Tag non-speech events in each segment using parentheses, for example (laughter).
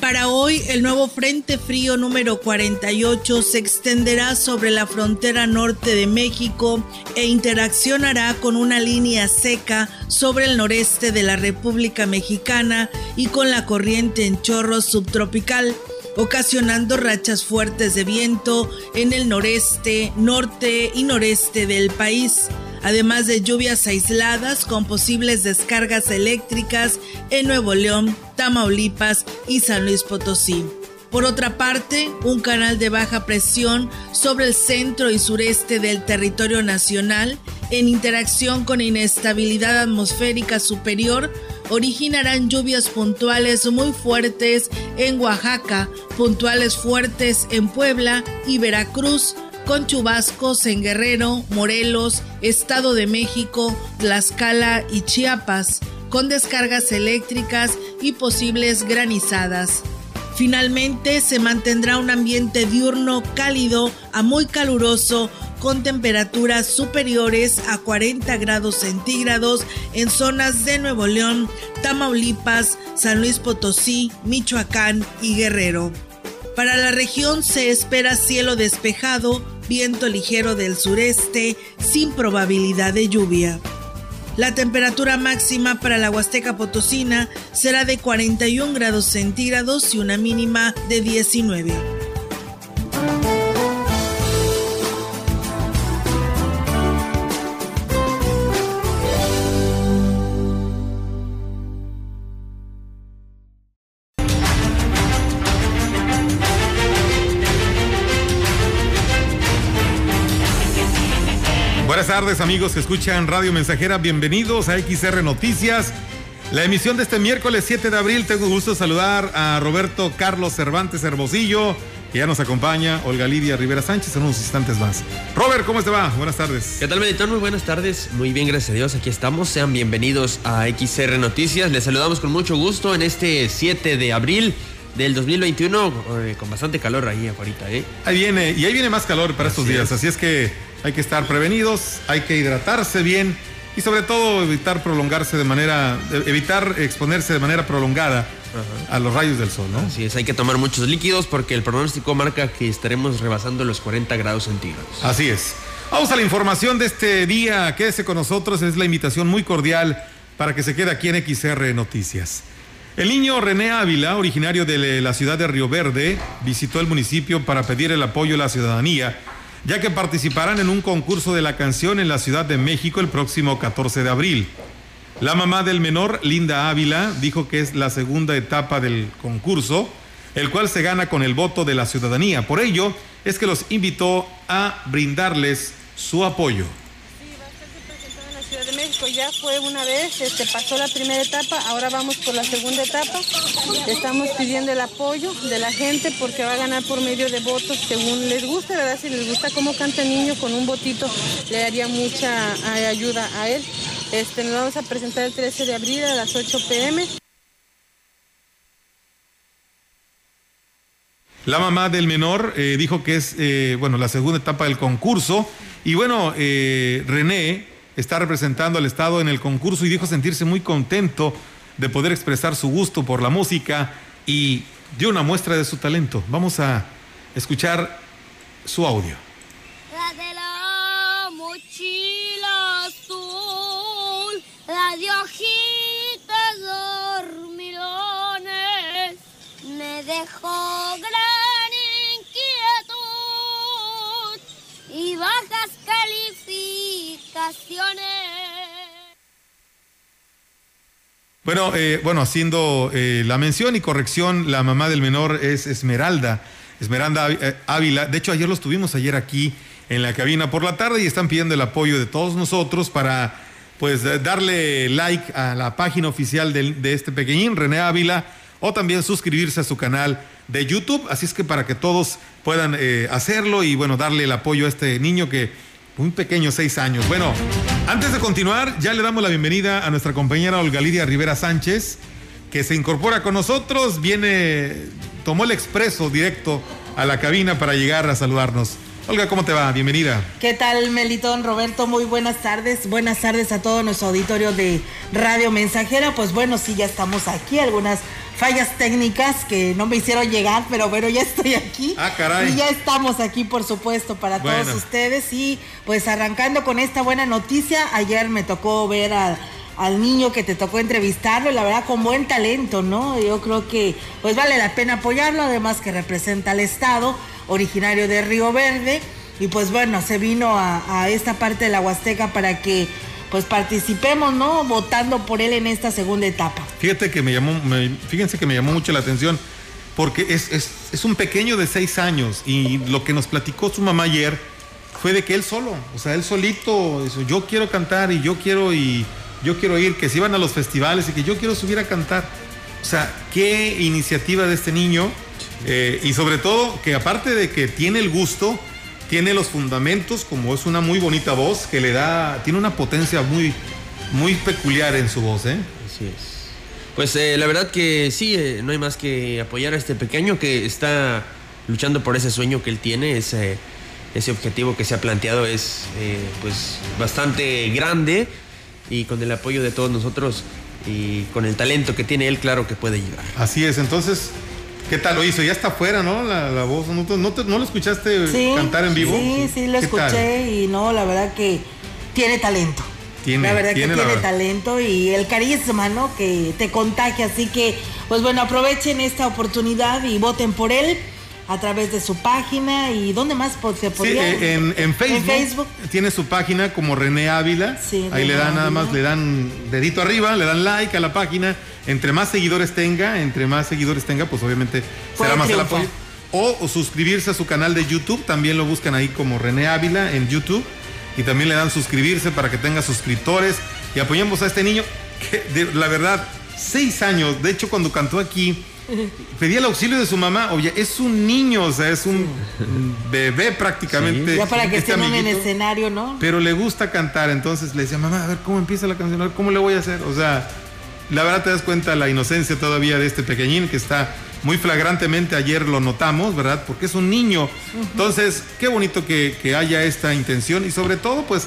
Para hoy, el nuevo Frente Frío número 48 se extenderá sobre la frontera norte de México e interaccionará con una línea seca sobre el noreste de la República Mexicana y con la corriente en chorro subtropical ocasionando rachas fuertes de viento en el noreste, norte y noreste del país además de lluvias aisladas con posibles descargas eléctricas en Nuevo León, Tamaulipas y San Luis Potosí. Por otra parte, un canal de baja presión sobre el centro y sureste del territorio nacional, en interacción con inestabilidad atmosférica superior, originarán lluvias puntuales muy fuertes en Oaxaca, puntuales fuertes en Puebla y Veracruz, con chubascos en Guerrero, Morelos, Estado de México, Tlaxcala y Chiapas, con descargas eléctricas y posibles granizadas. Finalmente se mantendrá un ambiente diurno cálido a muy caluroso con temperaturas superiores a 40 grados centígrados en zonas de Nuevo León, Tamaulipas, San Luis Potosí, Michoacán y Guerrero. Para la región se espera cielo despejado, viento ligero del sureste, sin probabilidad de lluvia. La temperatura máxima para la Huasteca Potosina será de 41 grados centígrados y una mínima de 19. Buenas tardes amigos que escuchan Radio Mensajera, bienvenidos a XR Noticias. La emisión de este miércoles 7 de abril, tengo gusto saludar a Roberto Carlos Cervantes Hermosillo, que ya nos acompaña, Olga Lidia Rivera Sánchez en unos instantes más. Robert, ¿cómo te va? Buenas tardes. ¿Qué tal, Meditor? Muy buenas tardes. Muy bien, gracias a Dios. Aquí estamos. Sean bienvenidos a XR Noticias. Les saludamos con mucho gusto en este 7 de abril del 2021 eh, con bastante calor ahí afuera, ¿eh? Ahí viene, y ahí viene más calor para estos días, así es que hay que estar prevenidos, hay que hidratarse bien y sobre todo evitar prolongarse de manera, evitar exponerse de manera prolongada a los rayos del sol, ¿no? Así es, hay que tomar muchos líquidos porque el pronóstico marca que estaremos rebasando los 40 grados centígrados. Así es. Vamos a la información de este día. Quédese con nosotros, es la invitación muy cordial para que se quede aquí en XR Noticias. El niño René Ávila, originario de la ciudad de Río Verde, visitó el municipio para pedir el apoyo de la ciudadanía ya que participarán en un concurso de la canción en la Ciudad de México el próximo 14 de abril. La mamá del menor, Linda Ávila, dijo que es la segunda etapa del concurso, el cual se gana con el voto de la ciudadanía. Por ello, es que los invitó a brindarles su apoyo. México ya fue una vez, este, pasó la primera etapa, ahora vamos por la segunda etapa. Estamos pidiendo el apoyo de la gente porque va a ganar por medio de votos según les guste, ¿verdad? Si les gusta cómo canta el niño con un votito, le daría mucha eh, ayuda a él. Este, nos vamos a presentar el 13 de abril a las 8 pm. La mamá del menor eh, dijo que es, eh, bueno, la segunda etapa del concurso. Y bueno, René está representando al Estado en el concurso y dijo sentirse muy contento de poder expresar su gusto por la música y dio una muestra de su talento. Vamos a escuchar su audio. La de la mochila azul, la de hojitas dormilones, me dejó bueno, eh, bueno, haciendo eh, la mención y corrección, la mamá del menor es Esmeralda, Esmeralda eh, Ávila. De hecho, ayer los tuvimos ayer aquí en la cabina por la tarde y están pidiendo el apoyo de todos nosotros para pues darle like a la página oficial de, este pequeñín, René Ávila, o también suscribirse a su canal de YouTube. Así es que para que todos puedan hacerlo y bueno, darle el apoyo a este niño que un pequeño, seis años. Bueno, antes de continuar, ya le damos la bienvenida a nuestra compañera Olga Lidia Rivera Sánchez, que se incorpora con nosotros, viene, tomó el expreso directo a la cabina para llegar a saludarnos. Olga, ¿cómo te va? Bienvenida. ¿Qué tal, Melitón, Roberto? Muy buenas tardes. Buenas tardes a todo nuestro auditorio de Radio Mensajera. Pues bueno, sí, ya estamos aquí. Algunas fallas técnicas que no me hicieron llegar, pero bueno, ya estoy aquí. Ah, caray. Y ya estamos aquí, por supuesto, para Bueno. todos ustedes. Y pues arrancando con esta buena noticia, ayer me tocó ver a- al niño que te tocó entrevistarlo, y la verdad con buen talento, ¿no? Yo creo que pues vale la pena apoyarlo, además que representa al Estado, originario de Río Verde. Y pues bueno, se vino a, a esta parte de la Huasteca para que pues participemos, ¿no? Votando por él en esta segunda etapa. Fíjate que me llamó, me- fíjense que me llamó mucho la atención porque es, es, es un pequeño de seis años y lo que nos platicó su mamá ayer fue de que él solo, o sea, él solito, dijo, yo quiero cantar y yo quiero y yo quiero ir, que se iban a los festivales y que yo quiero subir a cantar. O sea, qué iniciativa de este niño eh, y sobre todo que aparte de que tiene el gusto, tiene los fundamentos, como es una muy bonita voz que le da, tiene una potencia muy, muy peculiar en su voz, ¿eh? Así es. Pues eh, la verdad que sí, eh, no hay más que apoyar a este pequeño que está luchando por ese sueño que él tiene, ese, ese objetivo que se ha planteado es eh, pues bastante grande y con el apoyo de todos nosotros y con el talento que tiene él, claro que puede llegar. Así es, entonces, ¿qué tal lo hizo? Ya está afuera, ¿no? La, la voz, ¿no, te- no, te- no lo escuchaste Sí, cantar en vivo? Sí, sí, lo escuché y no, la verdad que tiene talento. Tiene, la verdad tiene que tiene verdad. talento y el carisma, ¿no? Que te contagia. Así que, pues bueno, aprovechen esta oportunidad y voten por él a través de su página y ¿dónde más se podría? eh, en, en Facebook, En Facebook. tiene su página como René Ávila. Sí, Ahí René le dan nada más, le dan dedito arriba, le dan like a la página. Entre más seguidores tenga, entre más seguidores tenga, pues obviamente Puede será más el apoyo. O, o suscribirse a su canal de YouTube, también lo buscan ahí como René Ávila en YouTube. Y también le dan suscribirse para que tenga suscriptores. Y apoyemos a este niño que, de- la verdad, seis años. De hecho, cuando cantó aquí, pedía el auxilio de su mamá. Oye, es un niño, o sea, es un bebé prácticamente. ya para que este estén en escenario, ¿no? Pero le gusta cantar, entonces le decía, mamá, a ver cómo empieza la canción, a ver cómo le voy a hacer. O sea, la verdad te das cuenta la inocencia todavía de este pequeñín que está muy flagrantemente, ayer lo notamos, ¿verdad? Porque es un niño. Entonces, qué bonito que, que haya esta intención y sobre todo, pues,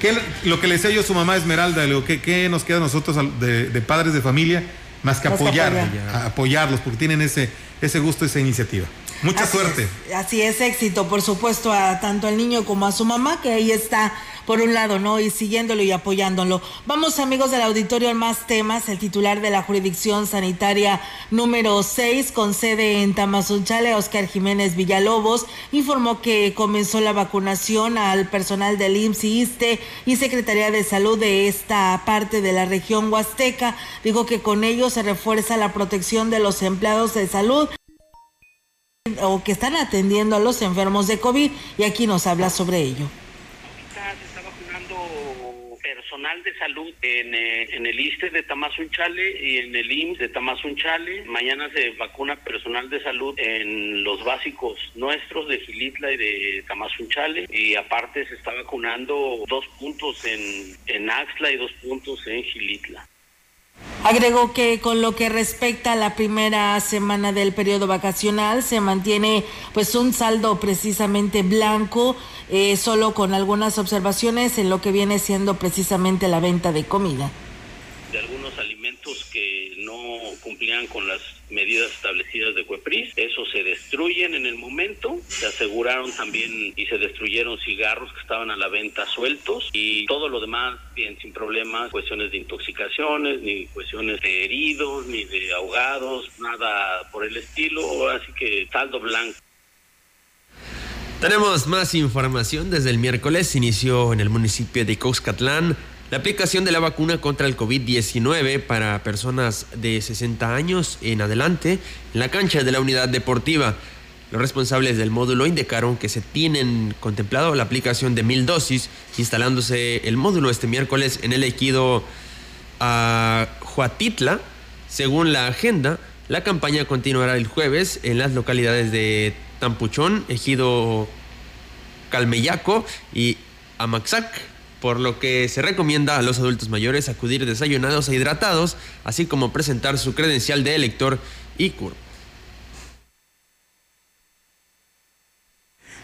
que lo que le decía yo a su mamá Esmeralda, le digo, ¿qué, qué nos queda a nosotros de padres de familia? Más que Más que apoyar, apoyar. a- apoyarlos, porque tienen ese, ese gusto, esa iniciativa. Mucha Así suerte. es, así es, éxito, por supuesto, a tanto al niño como a su mamá, que ahí está, por un lado, ¿no? Y siguiéndolo y apoyándolo. Vamos, amigos del auditorio, a más temas. El titular de la jurisdicción sanitaria número 6, con sede en Tamazunchale, Oscar Jiménez Villalobos, informó que comenzó la vacunación al personal del IMSS y ISTE y Secretaría de Salud de esta parte de la región huasteca. Dijo que con ello se refuerza la protección de los empleados de salud o que están atendiendo a los enfermos de COVID y aquí nos habla sobre ello. Ahorita se está vacunando personal de salud en, eh, en el ISTE de Tamazunchale y en el IMSS de Tamazunchale. Mañana se vacuna personal de salud en los básicos nuestros de Gilitla y de Tamazunchale. Y aparte se está vacunando dos puntos en, en Axla y dos puntos en Gilitla. Agregó que con lo que respecta a la primera semana del periodo vacacional se mantiene pues un saldo precisamente blanco, eh, solo con algunas observaciones en lo que viene siendo precisamente la venta de comida. de algunos alimentos que no cumplían con las medidas establecidas de Cuepris. Esos se destruyen en el momento. Se aseguraron también y se destruyeron cigarros que estaban a la venta sueltos y todo lo demás bien sin problemas, cuestiones de intoxicaciones, ni cuestiones de heridos, ni de ahogados, nada por el estilo. Así que saldo blanco. Tenemos más información. Desde el miércoles inició en el municipio de Coxcatlán la aplicación de la vacuna contra el COVID-19 para personas de 60 años en adelante en la cancha de la unidad deportiva. Los responsables del módulo indicaron que se tienen contemplado la aplicación de mil dosis, instalándose el módulo este miércoles en el ejido a Juatitla. Según la agenda, la campaña continuará el jueves en las localidades de Tampuchón, Ejido Calmeyaco y Amaxac, por lo que se recomienda a los adultos mayores acudir desayunados e hidratados, así como presentar su credencial de elector y.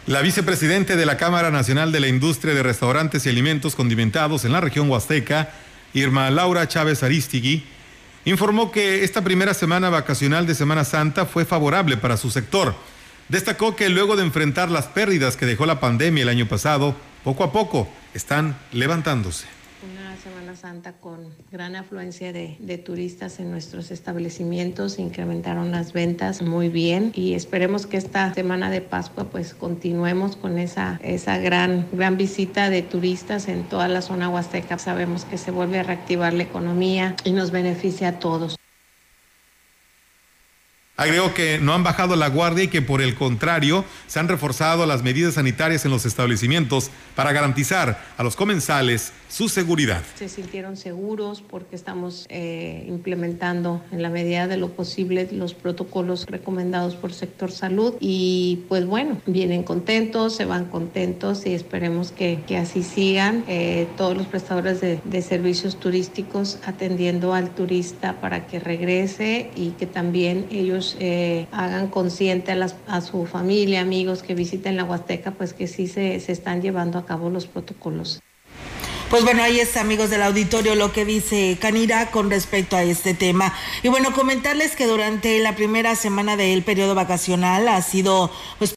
La vicepresidente de la Cámara Nacional de la Industria de Restaurantes y Alimentos Condimentados en la región Huasteca, Irma Laura Chávez Aristigui, informó que esta primera semana vacacional de Semana Santa fue favorable para su sector. Destacó que luego de enfrentar las pérdidas que dejó la pandemia el año pasado, poco a poco están levantándose. Semana Santa con gran afluencia de, de, turistas en nuestros establecimientos, incrementaron las ventas muy bien y esperemos que esta semana de Pascua pues continuemos con esa, esa gran, gran visita de turistas en toda la zona huasteca. Sabemos que se vuelve a reactivar la economía y nos beneficia a todos. Agregó que no han bajado la guardia y que por el contrario se han reforzado las medidas sanitarias en los establecimientos para garantizar a los comensales su seguridad. Se sintieron seguros porque estamos eh, implementando en la medida de lo posible los protocolos recomendados por sector salud y pues bueno, vienen contentos, se van contentos y esperemos que, que así sigan eh, todos los prestadores de, de servicios turísticos atendiendo al turista para que regrese y que también ellos eh, hagan consciente a, las, a, su familia, amigos que visiten la Huasteca, pues que sí se, se están llevando a cabo los protocolos. Pues bueno, ahí está, amigos del auditorio, lo que dice Canira con respecto a este tema. Y bueno, comentarles que durante la primera semana del periodo vacacional ha sido pues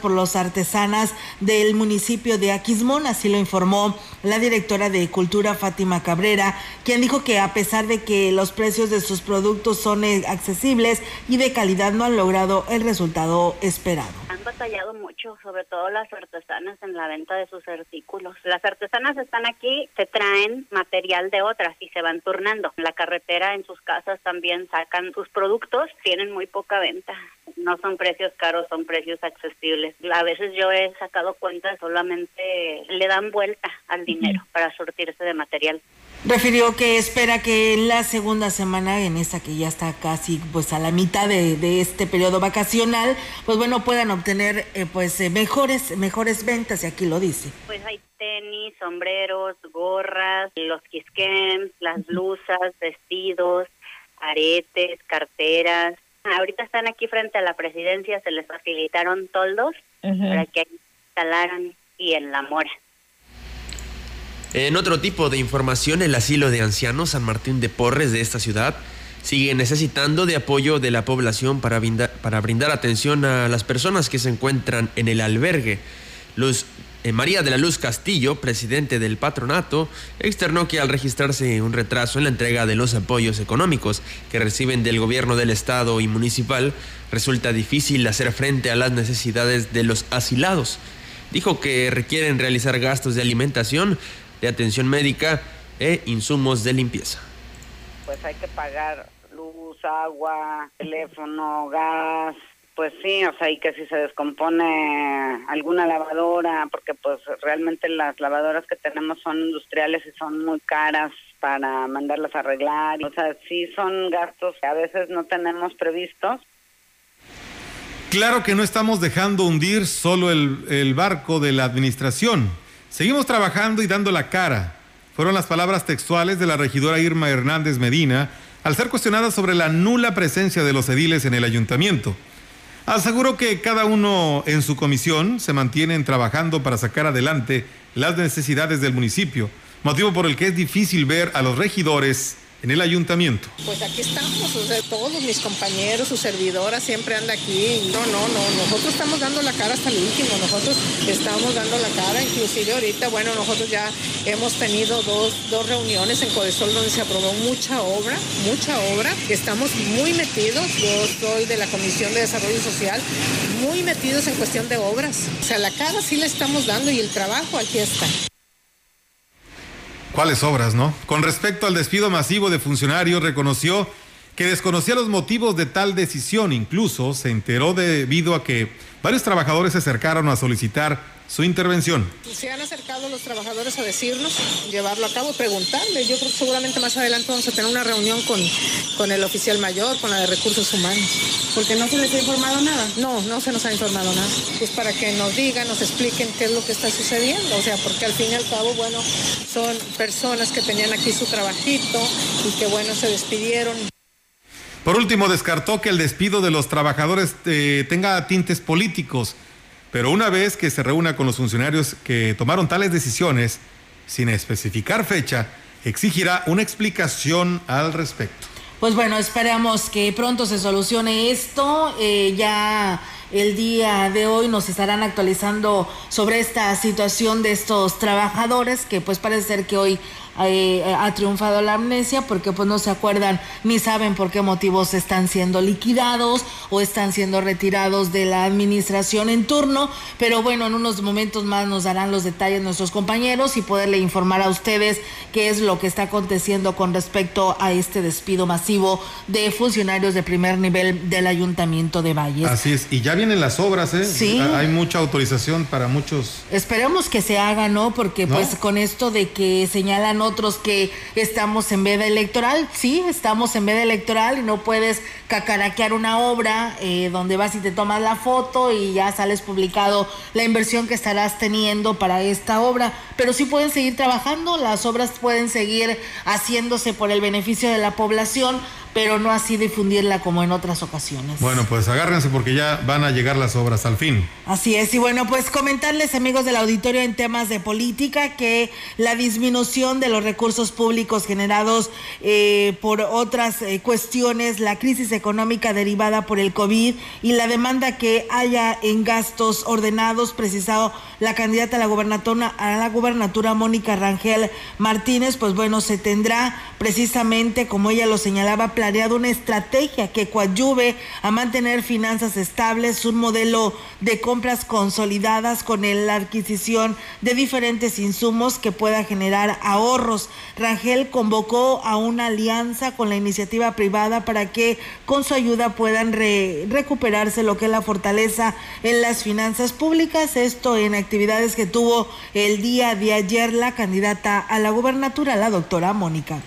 por los artesanas del municipio de Aquismón, así lo informó la directora de Cultura Fátima Cabrera, quien dijo que a pesar de que los precios de sus productos son accesibles y de calidad no han logrado el resultado esperado. Han batallado mucho, sobre todo las artesanas en la venta de sus artículos. Las artesanas están aquí, se traen material de otras y se van turnando. La carretera en sus casas también sacan sus productos, tienen muy poca venta. No son precios caros, son precios accesibles. A veces yo he sacado cuentas, solamente le dan vuelta al dinero para surtirse de material. Refirió que espera que en la segunda semana, en esta que ya está casi pues a la mitad de, de este periodo vacacional, pues bueno, puedan obtener eh, pues eh, mejores, mejores ventas, y aquí lo dice. Pues hay tenis, sombreros, gorras, los quisquems, las blusas, vestidos, aretes, carteras, Ahorita están aquí frente a la presidencia, se les facilitaron toldos para que instalaran y en la mora. En otro tipo de información, el asilo de ancianos San Martín de Porres de esta ciudad sigue necesitando de apoyo de la población para brindar, atención a las personas que se encuentran en el albergue. Eh, María de la Luz Castillo, presidente del patronato, externó que al registrarse un retraso en la entrega de los apoyos económicos que reciben del gobierno del estado y municipal, resulta difícil hacer frente a las necesidades de los asilados. Dijo que requieren realizar gastos de alimentación, de atención médica e insumos de limpieza. Pues hay que pagar luz, agua, teléfono, gas, pues sí, o sea, y que si se descompone alguna lavadora, porque pues realmente las lavadoras que tenemos son industriales y son muy caras para mandarlas a arreglar. O sea, sí son gastos que a veces no tenemos previstos. Claro que no estamos dejando hundir solo el, el barco de la administración. Seguimos trabajando y dando la cara. Fueron las palabras textuales de la regidora Irma Hernández Medina al ser cuestionada sobre la nula presencia de los ediles en el ayuntamiento. Aseguró que cada uno en su comisión se mantienen trabajando para sacar adelante las necesidades del municipio, motivo por el que es difícil ver a los regidores en el ayuntamiento. Pues aquí estamos, o sea, todos mis compañeros, su servidora siempre anda aquí. No, no, no, nosotros estamos dando la cara hasta el último, nosotros estamos dando la cara, inclusive ahorita, bueno, nosotros ya hemos tenido dos, dos reuniones en Codesol donde se aprobó mucha obra, mucha obra, estamos muy metidos, yo soy de la Comisión de Desarrollo Social, muy metidos en cuestión de obras. O sea, la cara sí la estamos dando y el trabajo aquí está. ¿Cuáles obras, no? Con respecto al despido masivo de funcionarios, reconoció que desconocía los motivos de tal decisión. Incluso se enteró debido a que varios trabajadores se acercaron a solicitar su intervención. Se han acercado los trabajadores a decirnos, llevarlo a cabo, preguntarle. Yo creo que seguramente más adelante vamos a tener una reunión con, con el oficial mayor, con la de recursos humanos. ¿Porque no se les ha informado nada? No, no se nos ha informado nada. Pues para que nos digan, nos expliquen qué es lo que está sucediendo. O sea, porque al fin y al cabo, bueno, son personas que tenían aquí su trabajito y que, bueno, se despidieron. Por último, descartó que el despido de los trabajadores eh, tenga tintes políticos pero una vez que se reúna con los funcionarios que tomaron tales decisiones, sin especificar fecha, exigirá una explicación al respecto. Pues bueno, esperamos que pronto se solucione esto. Eh, ya el día de hoy nos estarán actualizando sobre esta situación de estos trabajadores que pues parece ser que hoy eh, ha triunfado la amnesia porque pues no se acuerdan ni saben por qué motivos están siendo liquidados o están siendo retirados de la administración en turno, pero bueno, en unos momentos más nos darán los detalles nuestros compañeros y poderle informar a ustedes qué es lo que está aconteciendo con respecto a este despido masivo de funcionarios de primer nivel del Ayuntamiento de Valles. Así es, y ya vienen las obras, ¿eh? Sí. Hay mucha autorización para muchos. Esperemos que se haga, ¿no? Porque ¿No? pues con esto de que señalan otros que estamos en veda electoral, sí, estamos en veda electoral y no puedes cacaraquear una obra eh, donde vas y te tomas la foto y ya sales publicado la inversión que estarás teniendo para esta obra, pero sí pueden seguir trabajando, las obras pueden seguir haciéndose por el beneficio de la población, pero no así difundirla como en otras ocasiones. Bueno, pues agárrense porque ya van a llegar las obras al fin. Así es, y bueno, pues comentarles amigos del auditorio en temas de política que la disminución de los recursos públicos generados eh, por otras eh, cuestiones, la crisis económica derivada por el COVID y la demanda que haya en gastos ordenados, precisado la candidata a la gubernatura, a la gubernatura Mónica Rangel Martínez, pues bueno, se tendrá precisamente, como ella lo señalaba, planeado una estrategia que coadyuve a mantener finanzas estables, un modelo de compras consolidadas con la adquisición de diferentes insumos que pueda generar ahorros. Rangel convocó a una alianza con la iniciativa privada para que con su ayuda puedan re- recuperarse lo que es la fortaleza en las finanzas públicas. Esto en actividades que tuvo el día de ayer la candidata a la gubernatura, la doctora Mónica.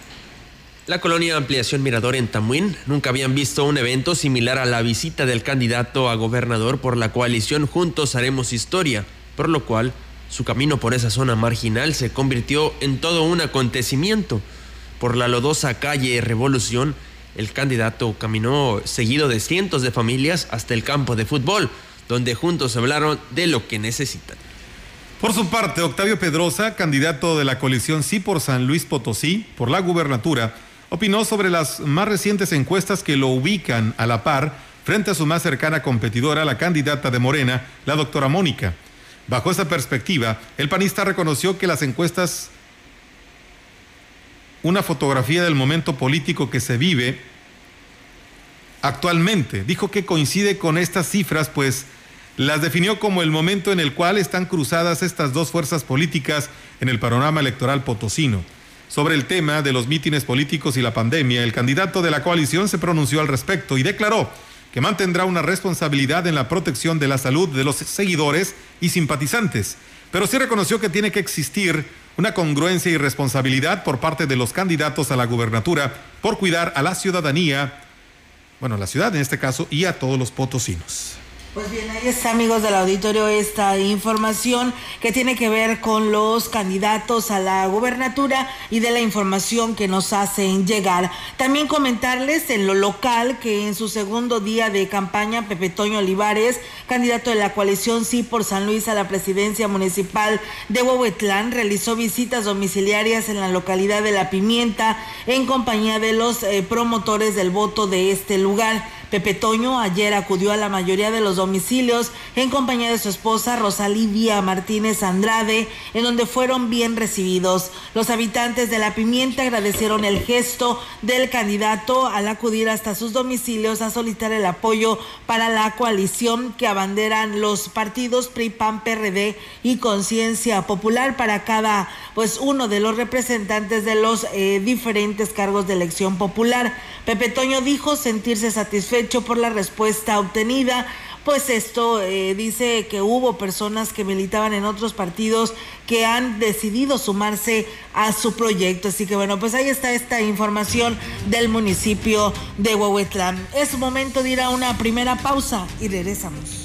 La colonia Ampliación Mirador en Tamuín nunca habían visto un evento similar a la visita del candidato a gobernador por la coalición Juntos Haremos Historia, por lo cual su camino por esa zona marginal se convirtió en todo un acontecimiento. Por la lodosa calle Revolución, el candidato caminó seguido de cientos de familias hasta el campo de fútbol, donde juntos hablaron de lo que necesitan. Por su parte, Octavio Pedrosa, candidato de la coalición Sí por San Luis Potosí, por la gubernatura, opinó sobre las más recientes encuestas que lo ubican a la par frente a su más cercana competidora, la candidata de Morena, la doctora Mónica. Bajo esa perspectiva, el panista reconoció que las encuestas, una fotografía del momento político que se vive actualmente, dijo que coincide con estas cifras, pues las definió como el momento en el cual están cruzadas estas dos fuerzas políticas en el panorama electoral potosino. Sobre el tema de los mítines políticos y la pandemia, el candidato de la coalición se pronunció al respecto y declaró que mantendrá una responsabilidad en la protección de la salud de los seguidores y simpatizantes, pero sí reconoció que tiene que existir una congruencia y responsabilidad por parte de los candidatos a la gubernatura por cuidar a la ciudadanía, bueno, la ciudad en este caso, y a todos los potosinos. Pues bien, ahí está, amigos del auditorio, esta información que tiene que ver con los candidatos a la gubernatura y de la información que nos hacen llegar. También comentarles en lo local que en su segundo día de campaña, Pepe Toño Olivares, candidato de la coalición Sí por San Luis a la presidencia municipal de Huehuetlán, realizó visitas domiciliarias en la localidad de La Pimienta en compañía de los eh, promotores del voto de este lugar. Pepe Toño ayer acudió a la mayoría de los domicilios en compañía de su esposa Rosalivia Martínez Andrade, en donde fueron bien recibidos. Los habitantes de La Pimienta agradecieron el gesto del candidato al acudir hasta sus domicilios a solicitar el apoyo para la coalición que abanderan los partidos PRI, PAN, PRD y Conciencia Popular para cada pues uno de los representantes de los eh, diferentes cargos de elección popular. Pepe Toño dijo sentirse satisfecho por la respuesta obtenida, pues esto eh, dice que hubo personas que militaban en otros partidos que han decidido sumarse a su proyecto. Así que bueno, pues ahí está esta información del municipio de Huehuetlán. Es momento de ir a una primera pausa y regresamos.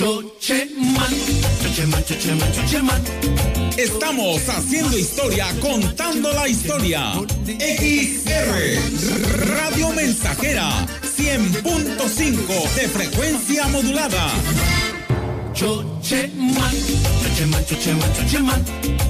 Chocheman, chocheman, chocheman, chocheman. Estamos haciendo historia, contando la historia. XR, Radio Mensajera, 100.5 de frecuencia modulada. Chocheman, chocheman, chocheman, chocheman.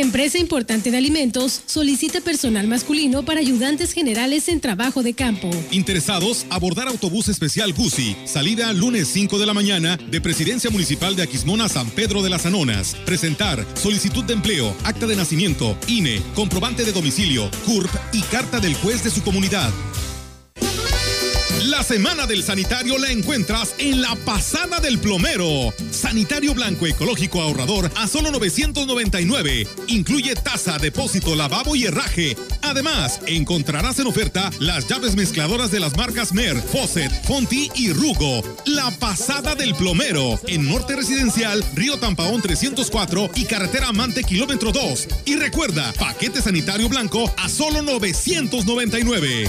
Empresa importante de alimentos solicita personal masculino para ayudantes generales en trabajo de campo. Interesados, abordar autobús especial Gusi. Salida lunes 5 de la mañana de Presidencia Municipal de Aquismona San Pedro de las Anonas. Presentar solicitud de empleo, acta de nacimiento, INE, comprobante de domicilio, CURP y carta del juez de su comunidad. La semana del sanitario la encuentras en la pasada del plomero. Sanitario blanco ecológico ahorrador a solo 999. Incluye taza, depósito, lavabo y herraje. Además, encontrarás en oferta las llaves mezcladoras de las marcas Mer, Fosset, Fonti y Rugo. La pasada del plomero en Norte Residencial, Río Tampaón 304 y Carretera Amante Kilómetro 2. Y recuerda, paquete sanitario blanco a solo 999.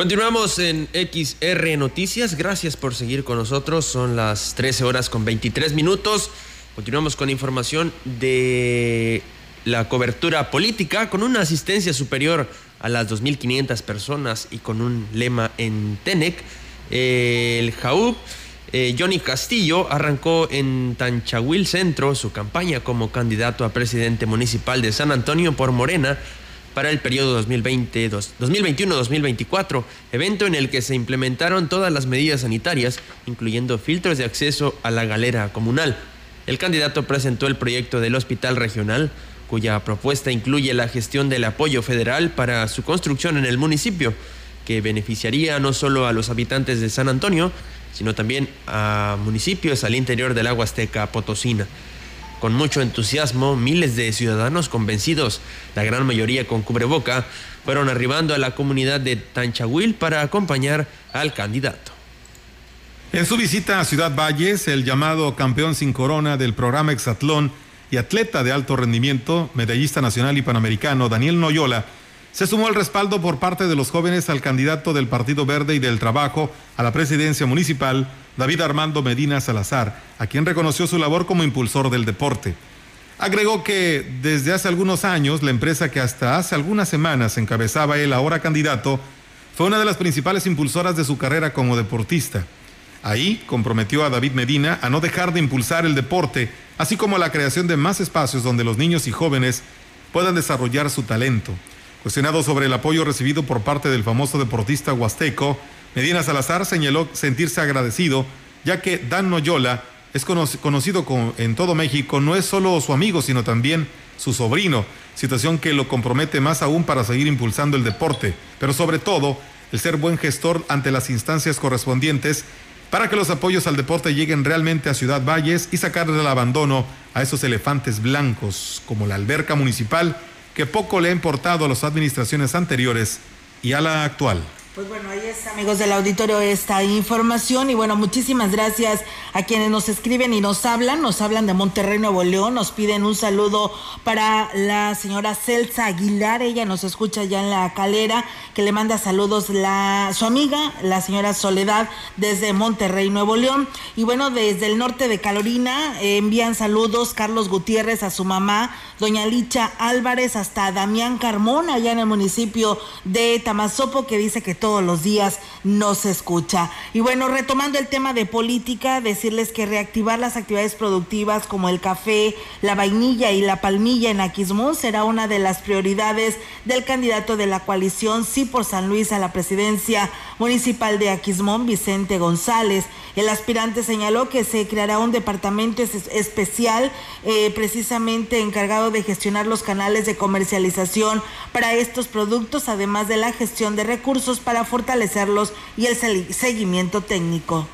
Continuamos en XR Noticias. Gracias por seguir con nosotros. Son las 13 horas con 23 minutos. Continuamos con información de la cobertura política con una asistencia superior a las 2.500 personas y con un lema en TENEC. El JAUB, eh, Johnny Castillo, arrancó en Tanchahuil Centro su campaña como candidato a presidente municipal de San Antonio por Morena para el periodo 2021-2024, evento en el que se implementaron todas las medidas sanitarias, incluyendo filtros de acceso a la galera comunal. El candidato presentó el proyecto del hospital regional, cuya propuesta incluye la gestión del apoyo federal para su construcción en el municipio, que beneficiaría no solo a los habitantes de San Antonio, sino también a municipios al interior del agua azteca potosina. Con mucho entusiasmo, miles de ciudadanos convencidos, la gran mayoría con cubreboca, fueron arribando a la comunidad de Tanchahuil para acompañar al candidato. En su visita a Ciudad Valles, el llamado campeón sin corona del programa Exatlón y atleta de alto rendimiento, medallista nacional y panamericano, Daniel Noyola, se sumó al respaldo por parte de los jóvenes al candidato del Partido Verde y del Trabajo a la presidencia municipal, David Armando Medina Salazar, a quien reconoció su labor como impulsor del deporte. Agregó que desde hace algunos años la empresa que hasta hace algunas semanas encabezaba él, ahora candidato, fue una de las principales impulsoras de su carrera como deportista. Ahí comprometió a David Medina a no dejar de impulsar el deporte, así como la creación de más espacios donde los niños y jóvenes puedan desarrollar su talento. Cuestionado sobre el apoyo recibido por parte del famoso deportista huasteco, Medina Salazar señaló sentirse agradecido ya que Dan Noyola es conocido en todo México, no es solo su amigo, sino también su sobrino, situación que lo compromete más aún para seguir impulsando el deporte, pero sobre todo el ser buen gestor ante las instancias correspondientes para que los apoyos al deporte lleguen realmente a Ciudad Valles y sacar del abandono a esos elefantes blancos como la alberca municipal que poco le ha importado a las administraciones anteriores y a la actual. Pues bueno, ahí está, amigos del auditorio, esta información. Y bueno, muchísimas gracias a quienes nos escriben y nos hablan. Nos hablan de Monterrey, Nuevo León. Nos piden un saludo para la señora Celsa Aguilar. Ella nos escucha ya en la calera, que le manda saludos la, su amiga, la señora Soledad, desde Monterrey, Nuevo León. Y bueno, desde el norte de Carolina eh, envían saludos Carlos Gutiérrez a su mamá, doña Licha Álvarez, hasta Damián Carmona, allá en el municipio de Tamazopo, que dice que todos los días nos escucha. Y bueno, retomando el tema de política, decirles que reactivar las actividades productivas como el café, la vainilla y la palmilla en Aquismón será una de las prioridades del candidato de la coalición Sí por San Luis a la presidencia municipal de Aquismón, Vicente González. El aspirante señaló que se creará un departamento especial eh, precisamente encargado de gestionar los canales de comercialización para estos productos, además de la gestión de recursos para fortalecerlos y el seguimiento técnico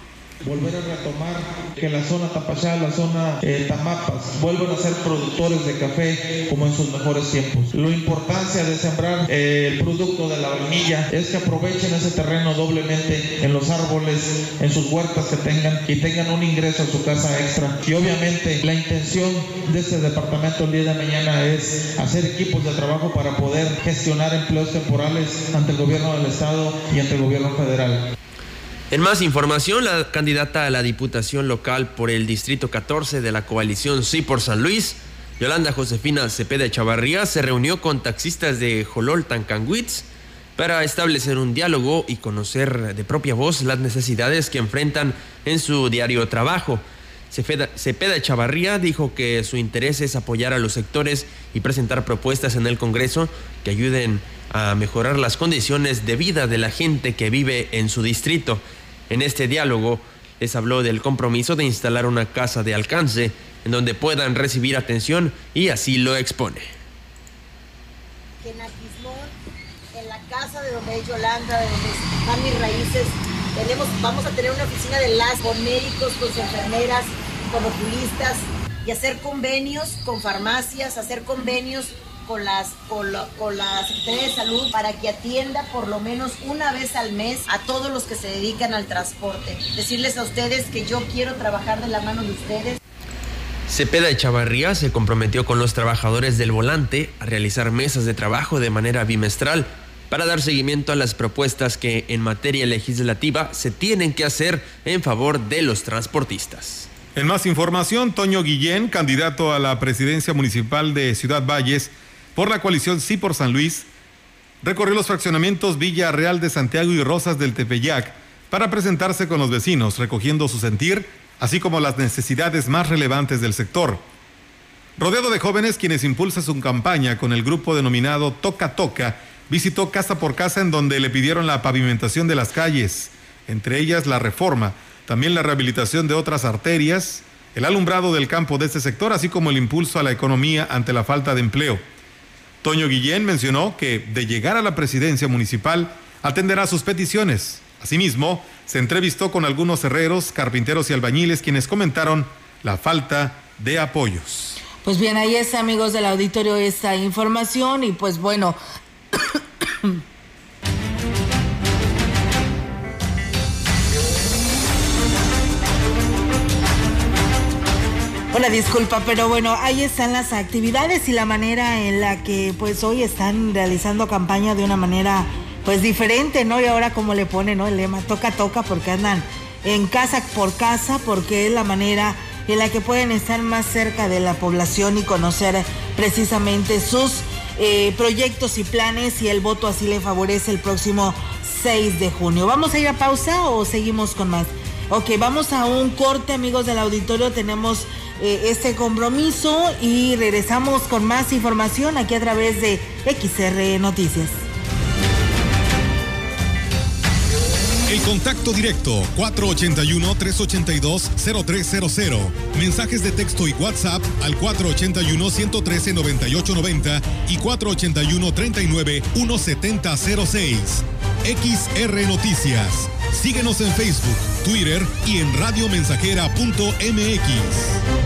volver a retomar que la zona Tapachá, la zona eh, Tamapas, vuelvan a ser productores de café como en sus mejores tiempos. La importancia de sembrar eh, el producto de la vainilla es que aprovechen ese terreno doblemente en los árboles, en sus huertas que tengan y tengan un ingreso a su casa extra. Y obviamente la intención de este departamento el día de mañana es hacer equipos de trabajo para poder gestionar empleos temporales ante el gobierno del estado y ante el gobierno federal. En más información, la candidata a la Diputación Local por el Distrito 14 de la coalición Sí por San Luis, Yolanda Josefina Cepeda Chavarría, se reunió con taxistas de Jolol Tancanguitz para establecer un diálogo y conocer de propia voz las necesidades que enfrentan en su diario trabajo. Cepeda, Cepeda Chavarría dijo que su interés es apoyar a los sectores y presentar propuestas en el Congreso que ayuden a mejorar las condiciones de vida de la gente que vive en su distrito. En este diálogo les habló del compromiso de instalar una casa de alcance en donde puedan recibir atención y así lo expone. En Aquismón, en la casa de donde es Yolanda, de donde están mis raíces, tenemos, vamos a tener una oficina de las con médicos, con enfermeras, con oculistas y hacer convenios con farmacias, hacer convenios con, las, con, la, Secretaría de Salud para que atienda por lo menos una vez al mes a todos los que se dedican al transporte. Decirles a ustedes que yo quiero trabajar de la mano de ustedes. Cepeda Chavarría se comprometió con los trabajadores del volante a realizar mesas de trabajo de manera bimestral para dar seguimiento a las propuestas que en materia legislativa se tienen que hacer en favor de los transportistas. En más información, Toño Guillén, candidato a la presidencia municipal de Ciudad Valles, por la coalición Sí por San Luis, recorrió los fraccionamientos Villa Real de Santiago y Rosas del Tepeyac para presentarse con los vecinos, recogiendo su sentir, así como las necesidades más relevantes del sector. Rodeado de jóvenes quienes impulsan su campaña con el grupo denominado Toca Toca, visitó casa por casa en donde le pidieron la pavimentación de las calles, entre ellas la reforma, también la rehabilitación de otras arterias, el alumbrado del campo de este sector, así como el impulso a la economía ante la falta de empleo. Toño Guillén mencionó que de llegar a la presidencia municipal atenderá sus peticiones. Asimismo, se entrevistó con algunos herreros, carpinteros y albañiles quienes comentaron la falta de apoyos. Pues bien, ahí está, amigos del auditorio, esta información y pues bueno. Hola, disculpa, pero bueno, ahí están las actividades y la manera en la que pues hoy están realizando campaña de una manera pues diferente, ¿no? Y ahora como le pone, ¿no? El lema toca, toca, porque andan en casa por casa, porque es la manera en la que pueden estar más cerca de la población y conocer precisamente sus eh, proyectos y planes y el voto así le favorece el próximo 6 de junio. ¿Vamos a ir a pausa o seguimos con más? Ok, vamos a un corte, amigos del auditorio. Tenemos eh, este compromiso y regresamos con más información aquí a través de XR Noticias. El contacto directo 481-382-0300. Mensajes de texto y WhatsApp al 481-113-9890 y 481-39-1706. XR Noticias. Síguenos en Facebook, Twitter y en radiomensajera.mx.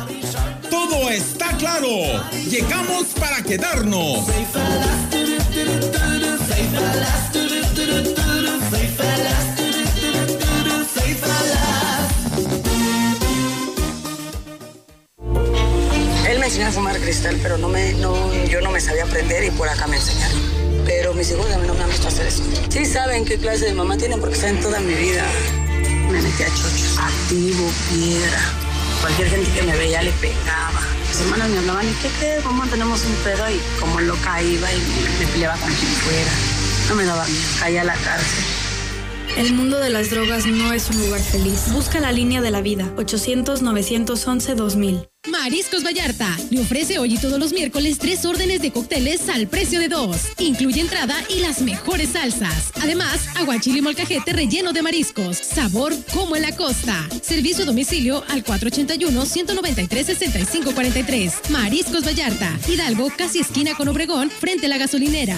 todo está claro. Llegamos para quedarnos. Él me enseñó a fumar cristal, pero no me, no, yo no me sabía aprender y por acá me enseñaron. Pero mis hijos a mí no me han visto hacer eso. Sí saben qué clase de mamá tienen porque saben toda mi vida. Me metí a chochos, activo, piedra. Cualquier gente que me veía le pegaba. Mis hermanas me hablaban, ¿y qué qué? ¿Cómo tenemos un pedo? Y como loca iba y me peleaba con quien fuera. No me daba miedo, caía a la cárcel. El mundo de las drogas no es un lugar feliz. Busca la línea de la vida. 800-911-2000. Mariscos Vallarta le ofrece hoy y todos los miércoles tres órdenes de cócteles al precio de dos. Incluye entrada y las mejores salsas. Además, aguachile y molcajete relleno de mariscos. Sabor como en la costa. Servicio a domicilio al 481-193-6543. Mariscos Vallarta. Hidalgo, casi esquina con Obregón, frente a la gasolinera.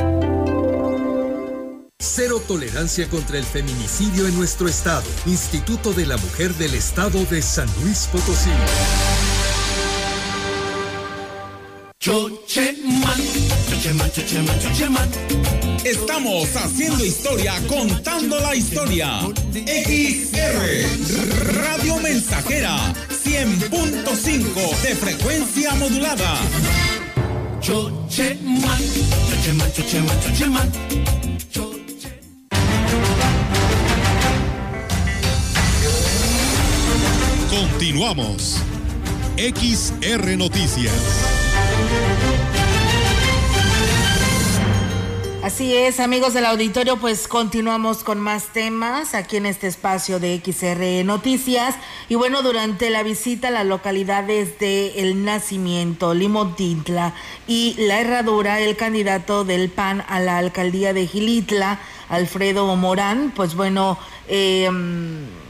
Cero tolerancia contra el feminicidio en nuestro estado. Instituto de la Mujer del Estado de San Luis Potosí. Estamos haciendo historia, contando la historia. XR, Radio Mensajera, 100.5 de frecuencia modulada. Continuamos. XR Noticias. Así es, amigos del auditorio, pues continuamos con más temas aquí en este espacio de XR Noticias. Y bueno, durante la visita a las localidades de El Nacimiento, Limotintla y La Herradura, el candidato del PAN a la alcaldía de Gilitla, Alfredo Morán, pues bueno, eh,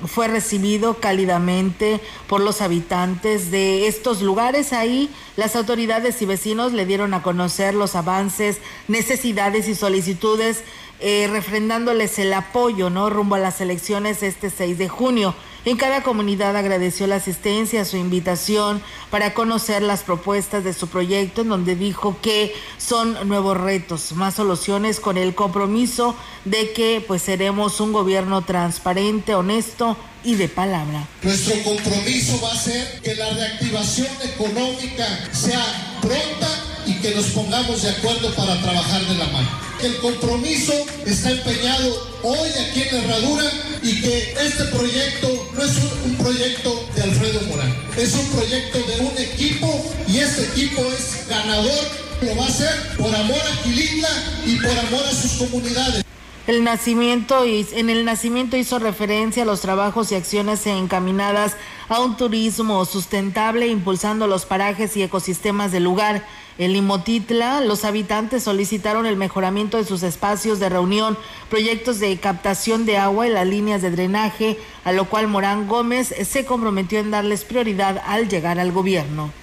fue recibido cálidamente por los habitantes de estos lugares. Ahí las autoridades y vecinos le dieron a conocer los avances, necesidades y solicitudes, eh, refrendándoles el apoyo, ¿no? Rumbo a las elecciones este 6 de junio. En cada comunidad agradeció la asistencia, su invitación para conocer las propuestas de su proyecto, en donde dijo que son nuevos retos, más soluciones con el compromiso de que pues seremos un gobierno transparente, honesto y de palabra. Nuestro compromiso va a ser que la reactivación económica sea pronta y que nos pongamos de acuerdo para trabajar de la mano. El compromiso está empeñado hoy aquí en Herradura y que este proyecto no es un, proyecto de Alfredo Morán, es un proyecto de un equipo y este equipo es ganador, lo va a hacer por amor a Quilitla y por amor a sus comunidades. El nacimiento en el nacimiento hizo referencia a los trabajos y acciones encaminadas a un turismo sustentable, impulsando los parajes y ecosistemas del lugar. En Limotitla, los habitantes solicitaron el mejoramiento de sus espacios de reunión, proyectos de captación de agua y las líneas de drenaje, a lo cual Morán Gómez se comprometió en darles prioridad al llegar al gobierno.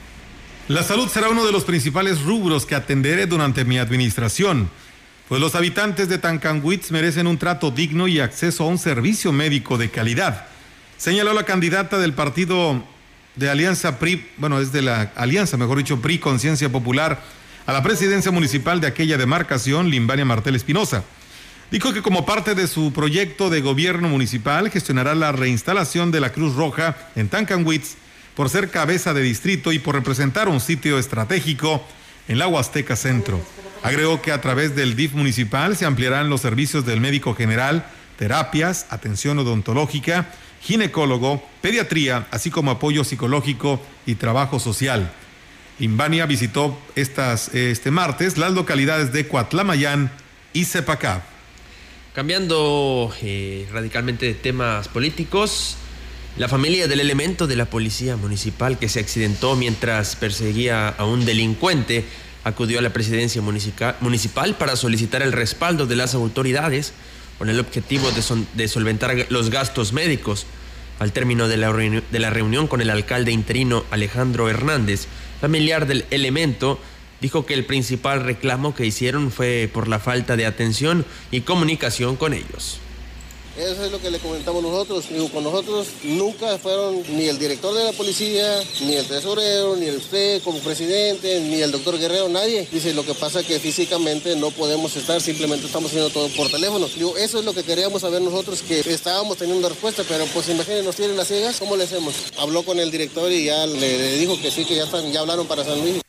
La salud será uno de los principales rubros que atenderé durante mi administración, pues los habitantes de Tancanwitz merecen un trato digno y acceso a un servicio médico de calidad, señaló la candidata del partido de Alianza PRI, bueno, es de la Alianza, mejor dicho, PRI Conciencia Popular, a la presidencia municipal de aquella demarcación, Limbania Martel Espinosa. Dijo que como parte de su proyecto de gobierno municipal gestionará la reinstalación de la Cruz Roja en Tancanwitz por ser cabeza de distrito y por representar un sitio estratégico en la Huasteca Centro. Agregó que a través del DIF municipal se ampliarán los servicios del médico general, terapias, atención odontológica, ginecólogo, pediatría, así como apoyo psicológico y trabajo social. Invania visitó estas, este martes las localidades de Coatlamayán y Cepacá. Cambiando eh, radicalmente de temas políticos, la familia del elemento de la policía municipal que se accidentó mientras perseguía a un delincuente acudió a la presidencia municipal para solicitar el respaldo de las autoridades con el objetivo de, solventar los gastos médicos. Al término de la, de la reunión con el alcalde interino Alejandro Hernández, familiar del elemento, dijo que el principal reclamo que hicieron fue por la falta de atención y comunicación con ellos. Eso es lo que le comentamos nosotros. Con nosotros nunca fueron ni el director de la policía, ni el tesorero, ni el usted como presidente, ni el doctor Guerrero, nadie. Dice, lo que pasa que físicamente no podemos estar, simplemente estamos haciendo todo por teléfono. Digo, eso es lo que queríamos saber nosotros, que estábamos teniendo respuesta, pero pues imagínense, nos tienen las ciegas, ¿cómo le hacemos? Habló con el director y ya le, dijo que sí, que ya, están, ya hablaron para San Luis.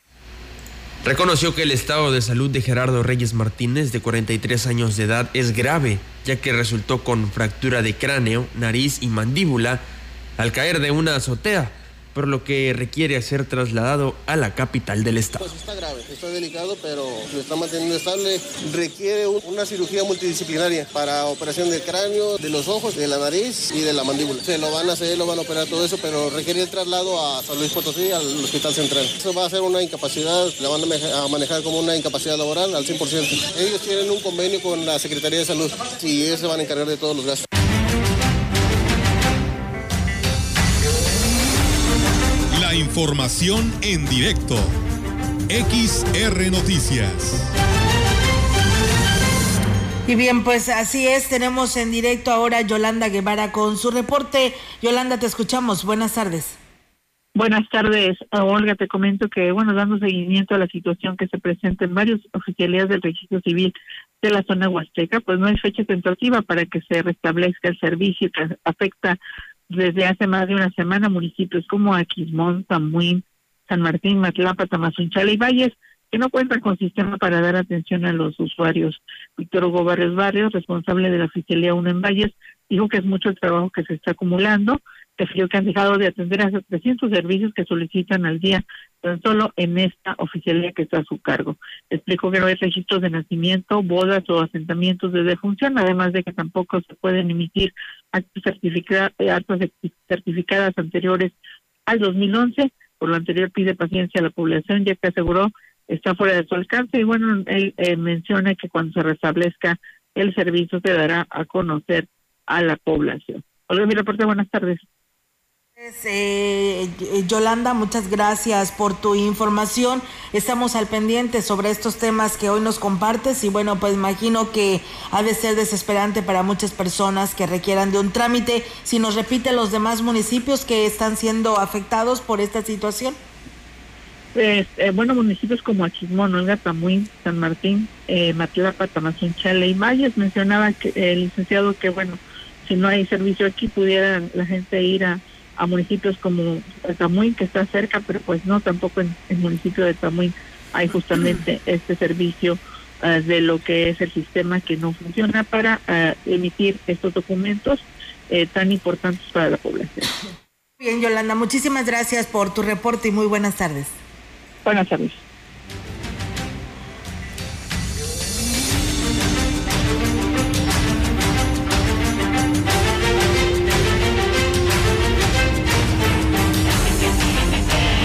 Reconoció que el estado de salud de Gerardo Reyes Martínez, de 43 años de edad, es grave, ya que resultó con fractura de cráneo, nariz y mandíbula al caer de una azotea por lo que requiere ser trasladado a la capital del estado. Pues está grave, está delicado, pero lo está manteniendo estable. Requiere una cirugía multidisciplinaria para operación del cráneo, de los ojos, de la nariz y de la mandíbula. Se lo van a hacer, lo van a operar todo eso, pero requiere el traslado a San Luis Potosí, al Hospital Central. Eso va a ser una incapacidad, la van a manejar como una incapacidad laboral al 100%. Ellos tienen un convenio con la Secretaría de Salud y ellos se van a encargar de todos los gastos. Información en directo. XR Noticias. Y bien, pues así es, tenemos en directo ahora Yolanda Guevara con su reporte. Yolanda, te escuchamos. Buenas tardes. Buenas tardes, Olga. Te comento que, bueno, dando seguimiento a la situación que se presenta en varios oficialías del registro civil de la zona huasteca, pues no hay fecha tentativa para que se restablezca el servicio que afecta desde hace más de una semana municipios como Aquismón, Tamuín, San Martín, Matlapa, Tamazunchale y Valles que no cuentan con sistema para dar atención a los usuarios. Víctor Hugo Barrios responsable de la Oficialía 1 en Valles, dijo que es mucho el trabajo que se está acumulando, refirió que han dejado de atender a 300 servicios que solicitan al día, tan solo en esta oficialía que está a su cargo. Explicó que no hay registros de nacimiento, bodas o asentamientos de defunción, además de que tampoco se pueden emitir actos, actos certificadas anteriores al 2011. Por lo anterior pide paciencia a la población, ya que aseguró está fuera de su alcance. Y bueno, él eh, menciona que cuando se restablezca el servicio se dará a conocer a la población. Olga, mi reporte, buenas tardes. Eh, Yolanda, muchas gracias por tu información. Estamos al pendiente sobre estos temas que hoy nos compartes y bueno, pues imagino que ha de ser desesperante para muchas personas que requieran de un trámite. Si nos repite los demás municipios que están siendo afectados por esta situación. Pues, eh, bueno, municipios como Achismón, Olga, Tamuín, San Martín, eh, Matlapa, Tamazunchale y Valles mencionaba que el licenciado que bueno, si no hay servicio aquí pudiera la gente ir a a municipios como Tamuín, que está cerca, pero pues no, tampoco en el municipio de Tamuín hay justamente (clears throat) este servicio eh, de lo que es el sistema que no funciona para eh, emitir estos documentos eh, tan importantes para la población. Bien, Yolanda, muchísimas gracias por tu reporte y muy buenas tardes. Buenas tardes.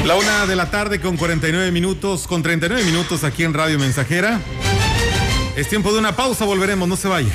La una de la tarde con 49 minutos, con 39 minutos aquí en Radio Mensajera. Es tiempo de una pausa, volveremos, no se vaya.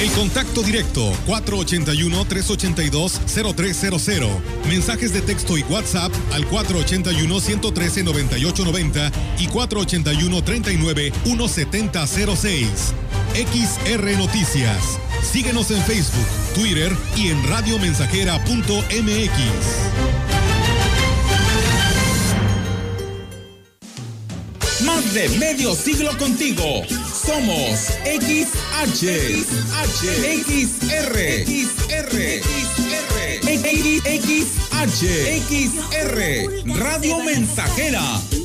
El Contacto directo 481-382-0300. Mensajes de texto y WhatsApp al 481-113-9890 y 481-39-1706. XR Noticias. Síguenos en Facebook, Twitter y en radiomensajera.mx. Más de medio siglo contigo. Somos XH, XH, XR, XR, XR, XR, Radio Mensajera,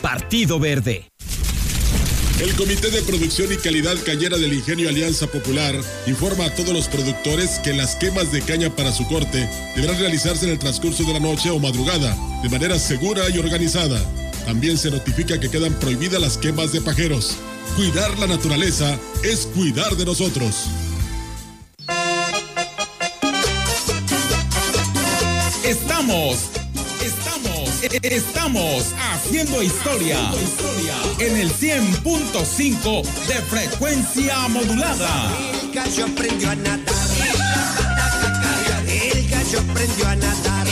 Partido Verde. El Comité de Producción y Calidad Cañera del Ingenio Alianza Popular informa a todos los productores que las quemas de caña para su corte deberán realizarse en el transcurso de la noche o madrugada, de manera segura y organizada. También se notifica que quedan prohibidas las quemas de pajeros. Cuidar la naturaleza es cuidar de nosotros. Estamos, estamos, haciendo historia en el 100.5 de frecuencia modulada. El gallo aprendió a nadar. El gallo aprendió a nadar.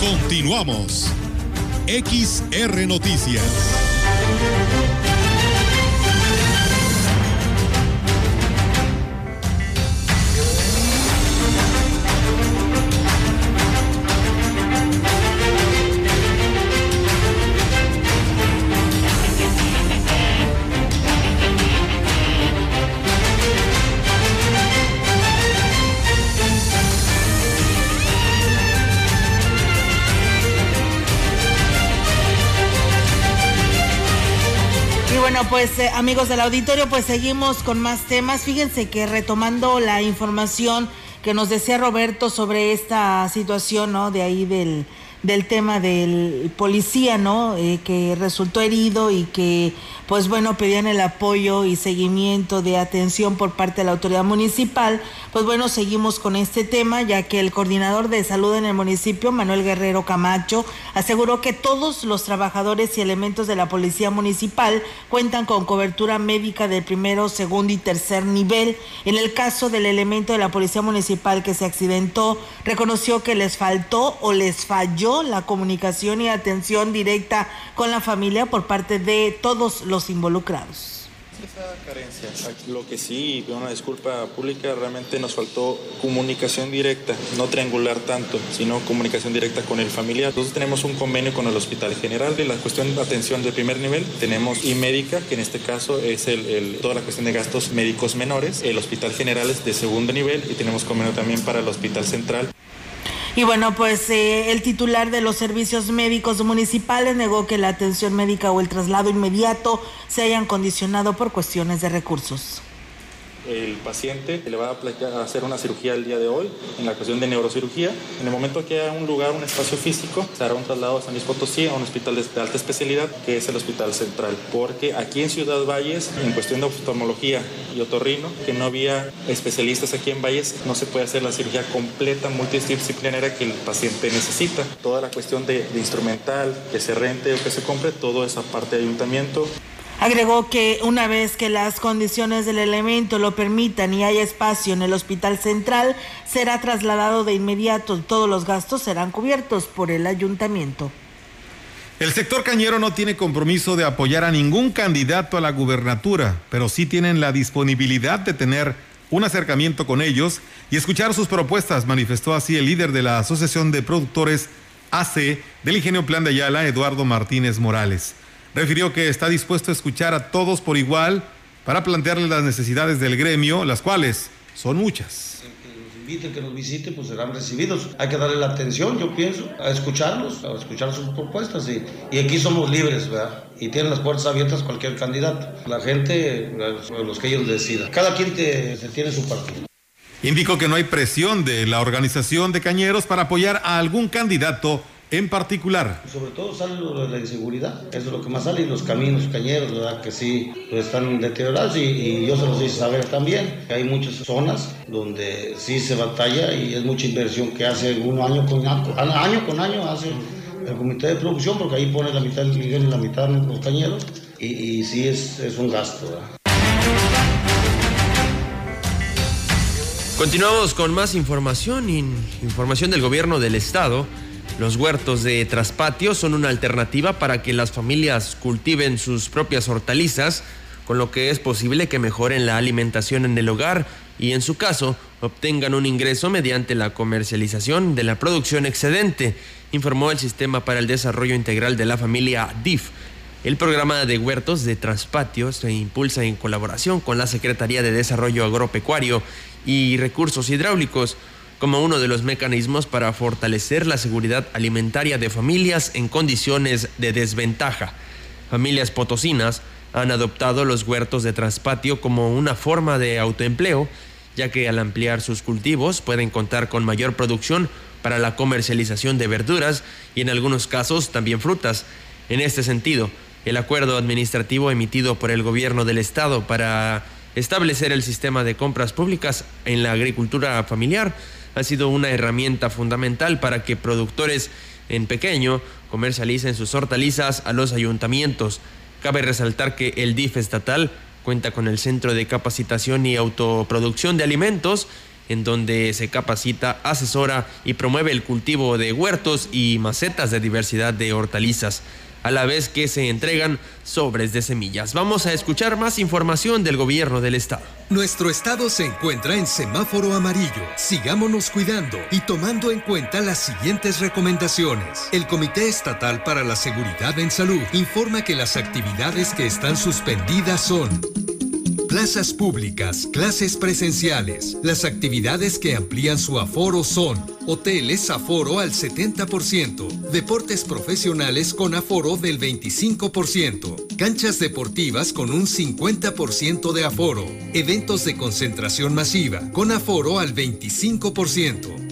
Continuamos. XR Noticias. Bueno, pues eh, amigos del auditorio, pues seguimos con más temas. Fíjense que retomando la información que nos decía Roberto sobre esta situación, ¿no? De ahí del, del tema del policía, ¿no? Eh, que resultó herido y que, pues bueno, pedían el apoyo y seguimiento de atención por parte de la autoridad municipal. Pues bueno, seguimos con este tema, ya que el coordinador de salud en el municipio, Manuel Guerrero Camacho, aseguró que todos los trabajadores y elementos de la policía municipal cuentan con cobertura médica de primero, segundo y tercer nivel. En el caso del elemento de la policía municipal que se accidentó, reconoció que les faltó o les falló la comunicación y atención directa con la familia por parte de todos los involucrados. Esa carencia, lo que sí, una disculpa pública, realmente nos faltó comunicación directa, no triangular tanto, sino comunicación directa con el familiar. Nosotros tenemos un convenio con el Hospital General de la cuestión de atención de primer nivel, tenemos y médica, que en este caso es el- toda la cuestión de gastos médicos menores, el Hospital General es de segundo nivel y tenemos convenio también para el Hospital Central. Y bueno, pues eh, el titular de los servicios médicos municipales negó que la atención médica o el traslado inmediato se hayan condicionado por cuestiones de recursos. El paciente le va a hacer una cirugía el día de hoy en la cuestión de neurocirugía. En el momento que haya un lugar, un espacio físico, se hará un traslado a San Luis Potosí a un hospital de alta especialidad que es el Hospital Central. Porque aquí en Ciudad Valles, en cuestión de oftalmología y otorrino, que no había especialistas aquí en Valles, no se puede hacer la cirugía completa, multidisciplinaria que el paciente necesita. Toda la cuestión de, de instrumental, que se rente o que se compre, todo esa parte de ayuntamiento. Agregó que una vez que las condiciones del elemento lo permitan y haya espacio en el hospital central, será trasladado de inmediato. Todos los gastos serán cubiertos por el ayuntamiento. El sector cañero no tiene compromiso de apoyar a ningún candidato a la gubernatura, pero sí tienen la disponibilidad de tener un acercamiento con ellos y escuchar sus propuestas, manifestó así el líder de la Asociación de Productores AC del Ingenio Plan de Ayala, Eduardo Martínez Morales. Refirió que está dispuesto a escuchar a todos por igual para plantearles las necesidades del gremio, las cuales son muchas invite, que nos visite, pues serán recibidos. Hay que darle la atención, yo pienso, a escucharlos, a escuchar sus propuestas. Y, y aquí somos libres, ¿verdad? Y tienen las puertas abiertas cualquier candidato. La gente, los que ellos decidan. Cada quien te, se tiene su partido. Indicó que no hay presión de la organización de cañeros para apoyar a algún candidato en particular. Sobre todo sale lo de la inseguridad, eso es lo que más sale, y los caminos cañeros, ¿verdad? Que sí pues, están deteriorados y, yo se los hice saber también, que hay muchas zonas donde sí se batalla y es mucha inversión que hace uno año con año, año con año hace el comité de producción, porque ahí pone la mitad del Miguel y la mitad los cañeros, y, y sí es, es un gasto, ¿verdad? Continuamos con más información, información del gobierno del estado. Los huertos de traspatio son una alternativa para que las familias cultiven sus propias hortalizas, con lo que es posible que mejoren la alimentación en el hogar y en su caso obtengan un ingreso mediante la comercialización de la producción excedente, informó el Sistema para el Desarrollo Integral de la Familia DIF. El programa de huertos de traspatio se impulsa en colaboración con la Secretaría de Desarrollo Agropecuario y Recursos Hidráulicos como uno de los mecanismos para fortalecer la seguridad alimentaria de familias en condiciones de desventaja. Familias potosinas han adoptado los huertos de traspatio como una forma de autoempleo, ya que al ampliar sus cultivos pueden contar con mayor producción para la comercialización de verduras y en algunos casos también frutas. En este sentido, el acuerdo administrativo emitido por el gobierno del estado para establecer el sistema de compras públicas en la agricultura familiar ha sido una herramienta fundamental para que productores en pequeño comercialicen sus hortalizas a los ayuntamientos. Cabe resaltar que el DIF estatal cuenta con el Centro de Capacitación y Autoproducción de Alimentos, en donde se capacita, asesora y promueve el cultivo de huertos y macetas de diversidad de hortalizas a la vez que se entregan sobres de semillas. Vamos a escuchar más información del gobierno del estado. Nuestro estado se encuentra en semáforo amarillo. Sigámonos cuidando y tomando en cuenta las siguientes recomendaciones. El Comité Estatal para la Seguridad en Salud informa que las actividades que están suspendidas son plazas públicas, clases presenciales. Las actividades que amplían su aforo son hoteles aforo al 70%, deportes profesionales con aforo del 25%, canchas deportivas con un 50% de aforo, eventos de concentración masiva con aforo al 25%.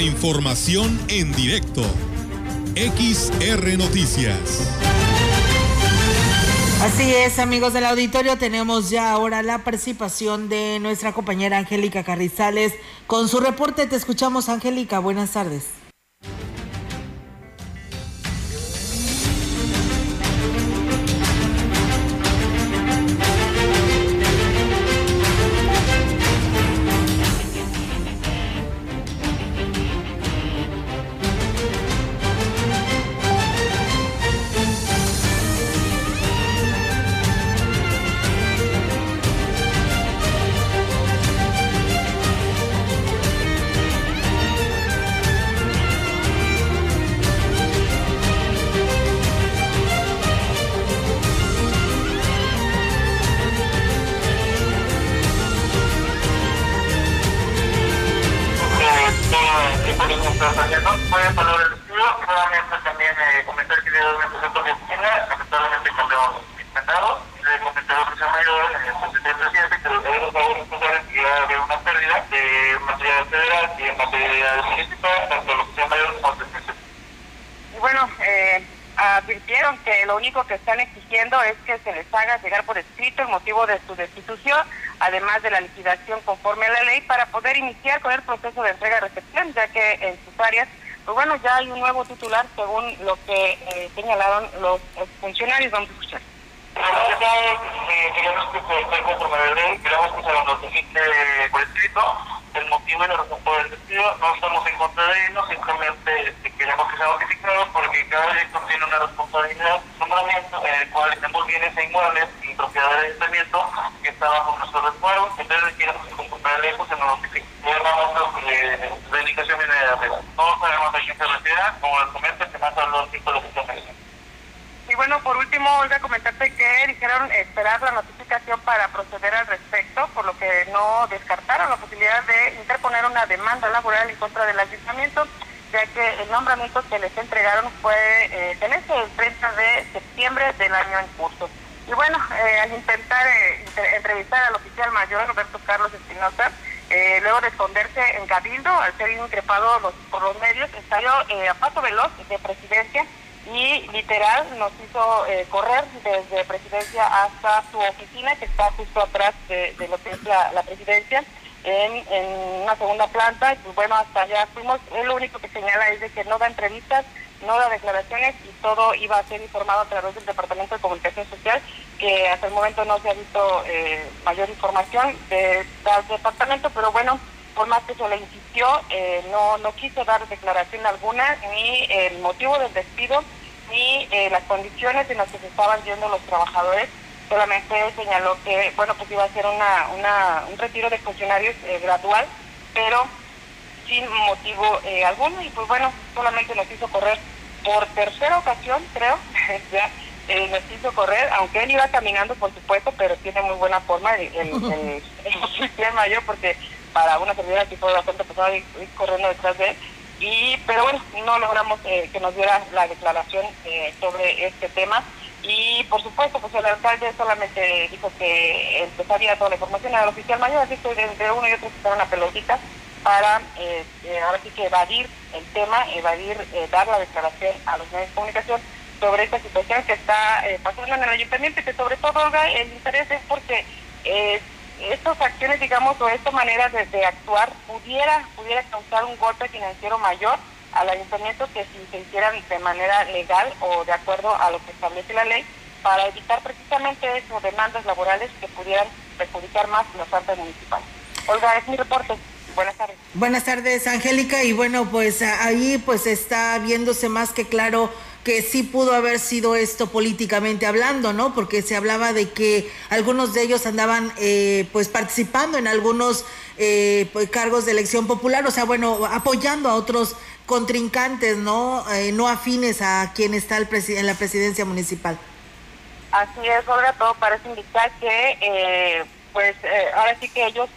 Información en directo. XR Noticias. Así es, amigos del auditorio, tenemos ya ahora la participación de nuestra compañera Angélica Carrizales con su reporte. Te escuchamos, Angélica. Buenas tardes. Bienes e inmuebles y propiedad del ayuntamiento que está bajo nuestro resguardo. Entonces contra de lejos se nos vamos que la indicación viene de arriba. No sabemos a quién se refiere, como les comento, más a los cinco de los y bueno, por último, Olga, comentarte que dijeron esperar la notificación para proceder al respecto, por lo que no descartaron la posibilidad de interponer una demanda laboral en contra del ayuntamiento, ya que el nombramiento que les entregaron fue eh, en ese el 30 de septiembre del año en curso. Y bueno, eh, al intentar eh, entrevistar al oficial mayor Roberto Carlos Espinosa, eh, luego de esconderse en Cabildo, al ser increpado por los medios, estalló a paso veloz de presidencia y literal nos hizo eh, correr desde presidencia hasta su oficina que está justo atrás de, lo que es la, presidencia en, una segunda planta y pues bueno hasta allá fuimos lo único que señala es de que no da entrevistas no da declaraciones y todo iba a ser informado a través del departamento de comunicación social que hasta el momento no se ha visto eh, mayor información de departamento pero bueno por más que se le insistió, eh, no, no quiso dar declaración alguna, ni el motivo del despido, ni eh, las condiciones en las que se estaban yendo los trabajadores. Solamente señaló que, bueno, pues iba a ser una, una, un retiro de funcionarios eh, gradual, pero sin motivo alguno. Y pues bueno, solamente nos hizo correr por tercera ocasión, creo, (laughs) ya, nos hizo correr, aunque él iba caminando, por supuesto, pero tiene muy buena forma el, el, el, mayor, porque para una servidora que fue bastante pesado ir, corriendo detrás de él. Y, pero bueno, no logramos eh, que nos diera la declaración eh, sobre este tema. Y por supuesto, pues el alcalde solamente dijo que empezaría toda la información. Al oficial mayor, así que entre uno y otro se una pelotita para eh, ahora sí que evadir el tema, evadir, dar la declaración a los medios de comunicación sobre esta situación que está pasando en el ayuntamiento que sobre todo el interés es porque estas acciones, digamos, o esta manera de, actuar pudiera, pudiera causar un golpe financiero mayor al ayuntamiento que se hicieran de manera legal o de acuerdo a lo que establece la ley para evitar precisamente eso, demandas laborales que pudieran perjudicar más los artes municipales. Olga, es mi reporte. Buenas tardes. Buenas tardes, Angélica. Y bueno, pues ahí pues está viéndose más que claro que sí pudo haber sido esto políticamente hablando, ¿no? Porque se hablaba de que algunos de ellos andaban eh, pues participando en algunos eh, pues, cargos de elección popular, o sea, bueno, apoyando a otros contrincantes, ¿no? Eh, no afines a quien está el en la presidencia municipal. Así es, Olga, todo parece indicar que, pues, ahora sí que ellos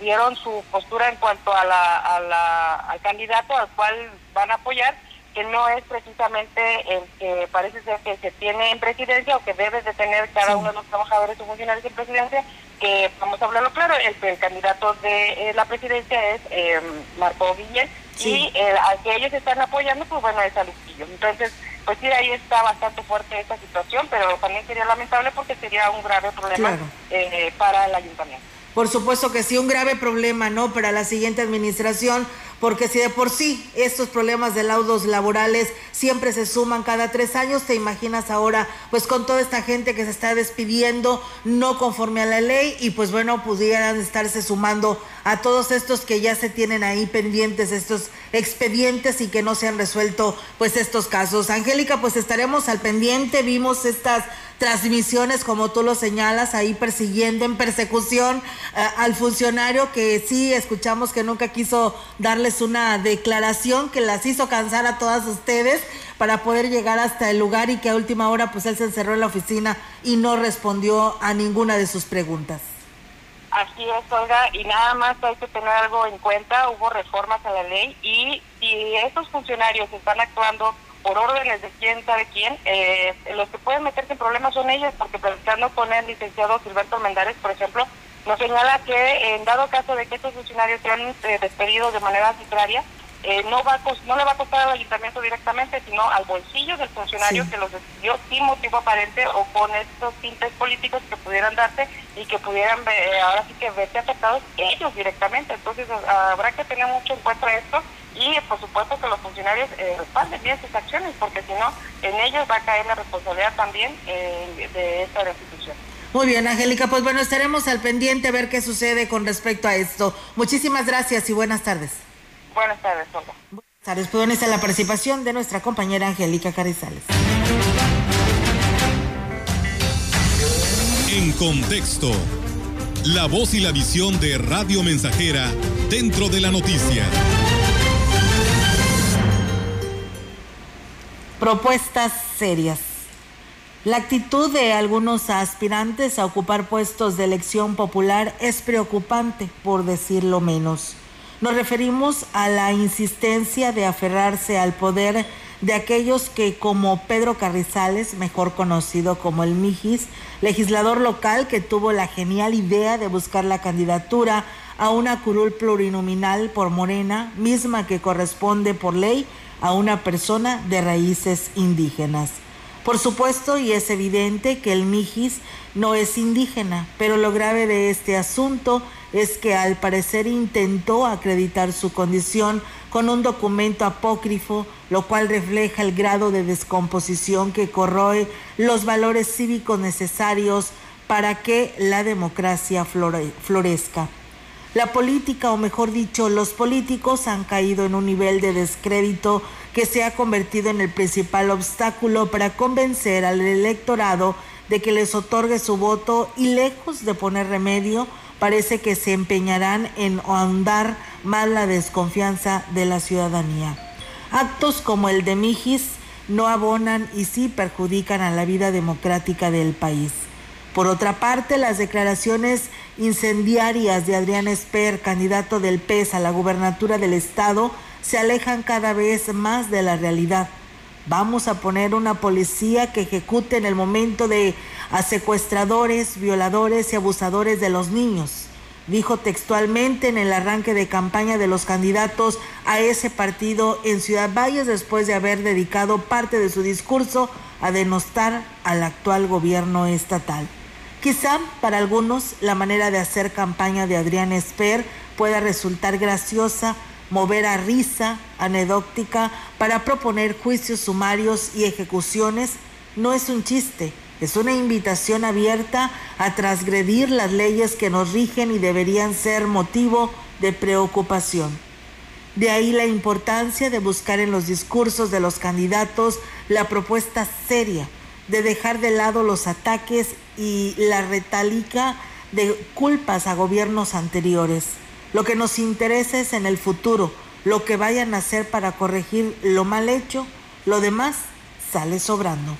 dieron su postura en cuanto a la, al candidato al cual van a apoyar que no es precisamente el que parece ser que se tiene en presidencia o que debe de tener cada uno de los trabajadores o funcionarios en presidencia, que vamos a hablarlo claro, el, candidato de eh, la presidencia es eh, Marco Guillén y eh, al que ellos están apoyando, pues bueno, es a Entonces, pues sí, ahí está bastante fuerte esta situación, pero también sería lamentable porque sería un grave problema eh, para el ayuntamiento. Por supuesto que sí, un grave problema, ¿no? Para la siguiente administración, porque si de por sí estos problemas de laudos laborales siempre se suman cada tres años, te imaginas ahora, pues con toda esta gente que se está despidiendo no conforme a la ley y pues bueno, pudieran estarse sumando a todos estos que ya se tienen ahí pendientes, estos expedientes y que no se han resuelto pues estos casos. Angélica, pues estaremos al pendiente, vimos estas transmisiones, como tú lo señalas, ahí persiguiendo en persecución eh, al funcionario que sí escuchamos que nunca quiso darles una declaración que las hizo cansar a todas ustedes para poder llegar hasta el lugar y que a última hora pues él se encerró en la oficina y no respondió a ninguna de sus preguntas. Así es, Olga, y nada más hay que tener algo en cuenta, hubo reformas a la ley y si estos funcionarios están actuando por órdenes de quién sabe quién, eh, los que pueden meterse en problemas son ellos, porque platicando con el licenciado Silberto Mendares, por ejemplo, nos señala que en dado caso de que estos funcionarios sean eh, despedidos de manera arbitraria, eh, no va a no le va a costar al ayuntamiento directamente, sino al bolsillo del funcionario Sí. que los despidió sin motivo aparente o con estos tintes políticos que pudieran darse y que pudieran eh, ahora sí que verse afectados ellos directamente. Entonces habrá que tener mucho en cuenta esto y por supuesto que los funcionarios eh, respalden bien sus acciones porque si no en ellos va a caer la responsabilidad también eh, de esta institución. Muy bien, Angélica, pues bueno, estaremos al pendiente a ver qué sucede con respecto a esto. Muchísimas gracias y buenas tardes. Buenas tardes, Olga. Buenas tardes, pues bueno, esta es la participación de nuestra compañera Angélica Carizales. En contexto, la voz y la visión de Radio Mensajera dentro de la noticia. Propuestas serias. La actitud de algunos aspirantes a ocupar puestos de elección popular es preocupante, por decirlo menos. Nos referimos a la insistencia de aferrarse al poder de aquellos que, como Pedro Carrizales, mejor conocido como el Mijis, legislador local que tuvo la genial idea de buscar la candidatura a una curul plurinominal por Morena, misma que corresponde por ley a una persona de raíces indígenas. Por supuesto, y es evidente que el Mijis no es indígena, pero lo grave de este asunto es que al parecer intentó acreditar su condición con un documento apócrifo, lo cual refleja el grado de descomposición que corroe los valores cívicos necesarios para que la democracia flore- florezca. La política, o mejor dicho, los políticos han caído en un nivel de descrédito que se ha convertido en el principal obstáculo para convencer al electorado de que les otorgue su voto y lejos de poner remedio, parece que se empeñarán en ahondar más la desconfianza de la ciudadanía. Actos como el de Mijis no abonan y sí perjudican a la vida democrática del país. Por otra parte, las declaraciones incendiarias de Adrián Esper, candidato del PES a la gubernatura del estado, se alejan cada vez más de la realidad. Vamos a poner una policía que ejecute en el momento de a secuestradores, violadores y abusadores de los niños. Dijo textualmente en el arranque de campaña de los candidatos a ese partido en Ciudad Valles después de haber dedicado parte de su discurso a denostar al actual gobierno estatal. Quizá para algunos la manera de hacer campaña de Adrián Esper pueda resultar graciosa, mover a risa, anecdótica, para proponer juicios sumarios y ejecuciones, no es un chiste, es una invitación abierta a transgredir las leyes que nos rigen y deberían ser motivo de preocupación. De ahí la importancia de buscar en los discursos de los candidatos la propuesta seria, de dejar de lado los ataques y la retálica de culpas a gobiernos anteriores. Lo que nos interesa es en el futuro, lo que vayan a hacer para corregir lo mal hecho, lo demás sale sobrando.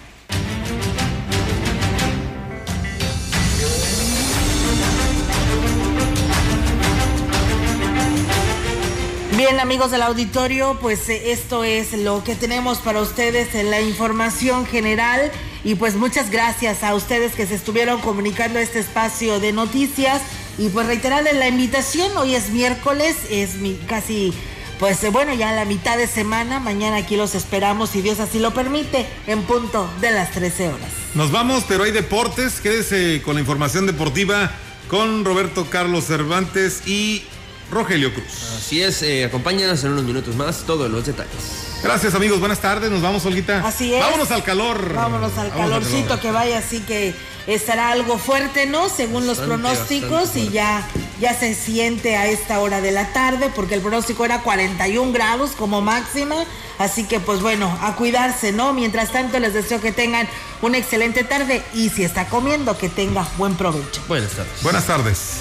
Bien, amigos del auditorio, pues eh, esto es lo que tenemos para ustedes en la información general y pues muchas gracias a ustedes que se estuvieron comunicando este espacio de noticias y pues reiterarles la invitación, hoy es miércoles, es casi pues eh, bueno, ya la mitad de semana, mañana aquí los esperamos si Dios así lo permite en punto de las 13 horas. Nos vamos, pero hay deportes. Quédese con la información deportiva con Roberto Carlos Cervantes y Rogelio Cruz. Así es, eh, acompáñanos en unos minutos más todos los detalles. Gracias amigos, buenas tardes, nos vamos Olguita. Así es. Vámonos al calor. Vámonos al Vámonos al calorcito calor. que vaya, así que estará algo fuerte, ¿no? Según los pronósticos y ya, ya se siente a esta hora de la tarde porque el pronóstico era 41 grados como máxima. Así que pues bueno, a cuidarse, ¿no? Mientras tanto les deseo que tengan una excelente tarde y si está comiendo, que tenga buen provecho. Buenas tardes. Buenas tardes.